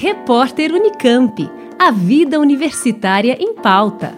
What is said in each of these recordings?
Repórter Unicamp. A vida universitária em pauta.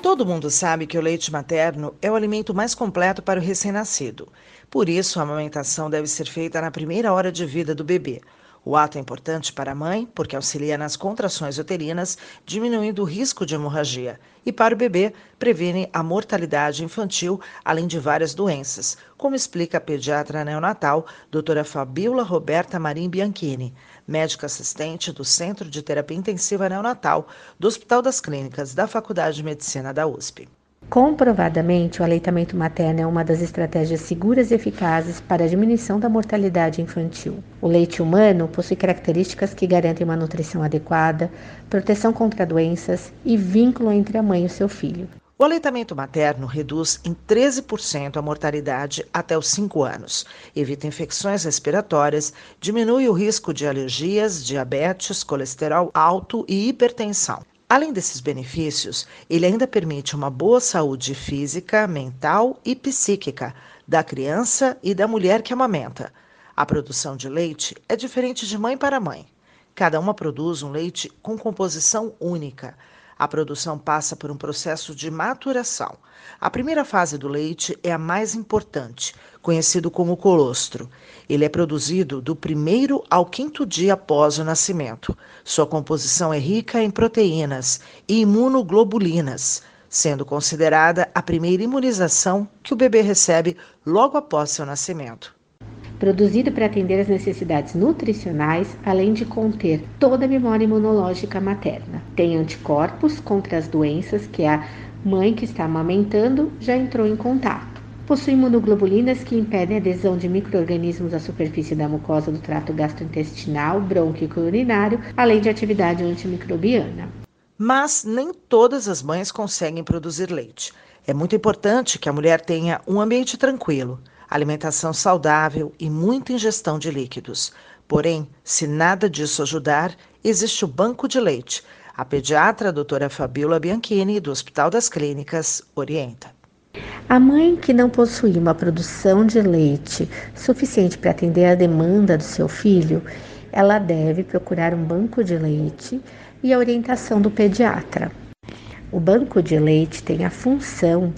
Todo mundo sabe que o leite materno é o alimento mais completo para o recém-nascido. Por isso, a amamentação deve ser feita na primeira hora de vida do bebê. O ato é importante para a mãe porque auxilia nas contrações uterinas, diminuindo o risco de hemorragia. E para o bebê, previne a mortalidade infantil, além de várias doenças, como explica a pediatra neonatal, doutora Fabiola Roberta Marim Bianchini, médica assistente do Centro de Terapia Intensiva Neonatal do Hospital das Clínicas da Faculdade de Medicina da USP. Comprovadamente, o aleitamento materno é uma das estratégias seguras e eficazes para a diminuição da mortalidade infantil. O leite humano possui características que garantem uma nutrição adequada, proteção contra doenças e vínculo entre a mãe e seu filho. O aleitamento materno reduz em 13% a mortalidade até os 5 anos, evita infecções respiratórias, diminui o risco de alergias, diabetes, colesterol alto e hipertensão. Além desses benefícios, ele ainda permite uma boa saúde física, mental e psíquica da criança e da mulher que amamenta. A produção de leite é diferente de mãe para mãe. Cada uma produz um leite com composição única. A produção passa por um processo de maturação. A primeira fase do leite é a mais importante, conhecido como colostro. Ele é produzido do primeiro ao quinto dia após o nascimento. Sua composição é rica em proteínas e imunoglobulinas, sendo considerada a primeira imunização que o bebê recebe logo após seu nascimento produzido para atender às necessidades nutricionais, além de conter toda a memória imunológica materna. Tem anticorpos contra as doenças que a mãe que está amamentando já entrou em contato. Possui imunoglobulinas que impedem a adesão de microrganismos à superfície da mucosa do trato gastrointestinal, brônquico e urinário, além de atividade antimicrobiana. Mas nem todas as mães conseguem produzir leite. É muito importante que a mulher tenha um ambiente tranquilo alimentação saudável e muita ingestão de líquidos. Porém, se nada disso ajudar, existe o banco de leite. A pediatra a doutora Fabiola Bianchini, do Hospital das Clínicas, orienta. A mãe que não possui uma produção de leite suficiente para atender a demanda do seu filho, ela deve procurar um banco de leite e a orientação do pediatra. O banco de leite tem a função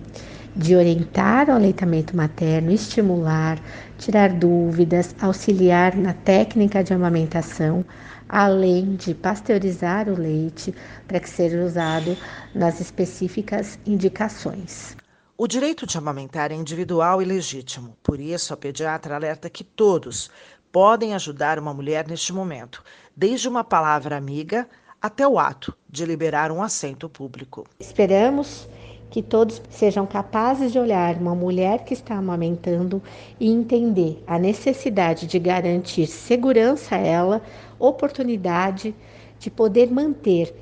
de orientar o aleitamento materno, estimular, tirar dúvidas, auxiliar na técnica de amamentação, além de pasteurizar o leite para que seja usado nas específicas indicações. O direito de amamentar é individual e legítimo, por isso a pediatra alerta que todos podem ajudar uma mulher neste momento, desde uma palavra amiga até o ato de liberar um assento público. Esperamos que todos sejam capazes de olhar uma mulher que está amamentando e entender a necessidade de garantir segurança a ela, oportunidade de poder manter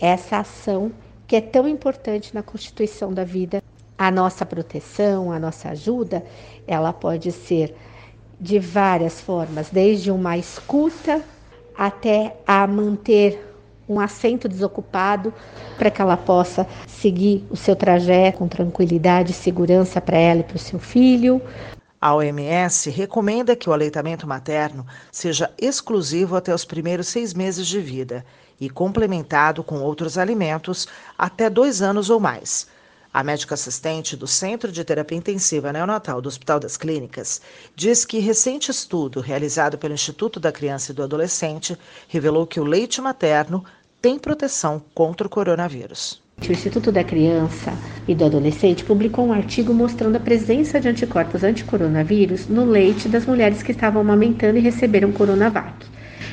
essa ação que é tão importante na constituição da vida. A nossa proteção, a nossa ajuda, ela pode ser de várias formas, desde uma escuta até a manter um assento desocupado para que ela possa seguir o seu trajeto com tranquilidade e segurança para ela e para o seu filho. A OMS recomenda que o aleitamento materno seja exclusivo até os primeiros seis meses de vida e complementado com outros alimentos até dois anos ou mais. A médica assistente do Centro de Terapia Intensiva Neonatal do Hospital das Clínicas diz que recente estudo realizado pelo Instituto da Criança e do Adolescente revelou que o leite materno tem proteção contra o coronavírus. O Instituto da Criança e do Adolescente publicou um artigo mostrando a presença de anticorpos anticoronavírus no leite das mulheres que estavam amamentando e receberam Coronavac,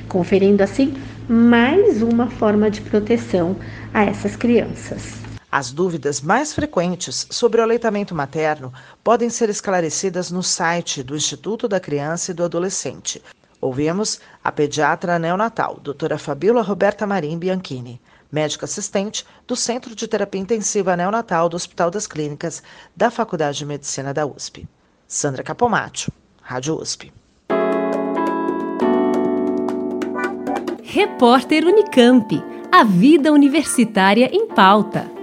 conferindo assim mais uma forma de proteção a essas crianças. As dúvidas mais frequentes sobre o aleitamento materno podem ser esclarecidas no site do Instituto da Criança e do Adolescente. Ouvimos a pediatra neonatal, doutora Fabiola Roberta Marim Bianchini, médica assistente do Centro de Terapia Intensiva Neonatal do Hospital das Clínicas da Faculdade de Medicina da USP. Sandra Capomatto, Rádio USP. Repórter Unicamp. A vida universitária em pauta.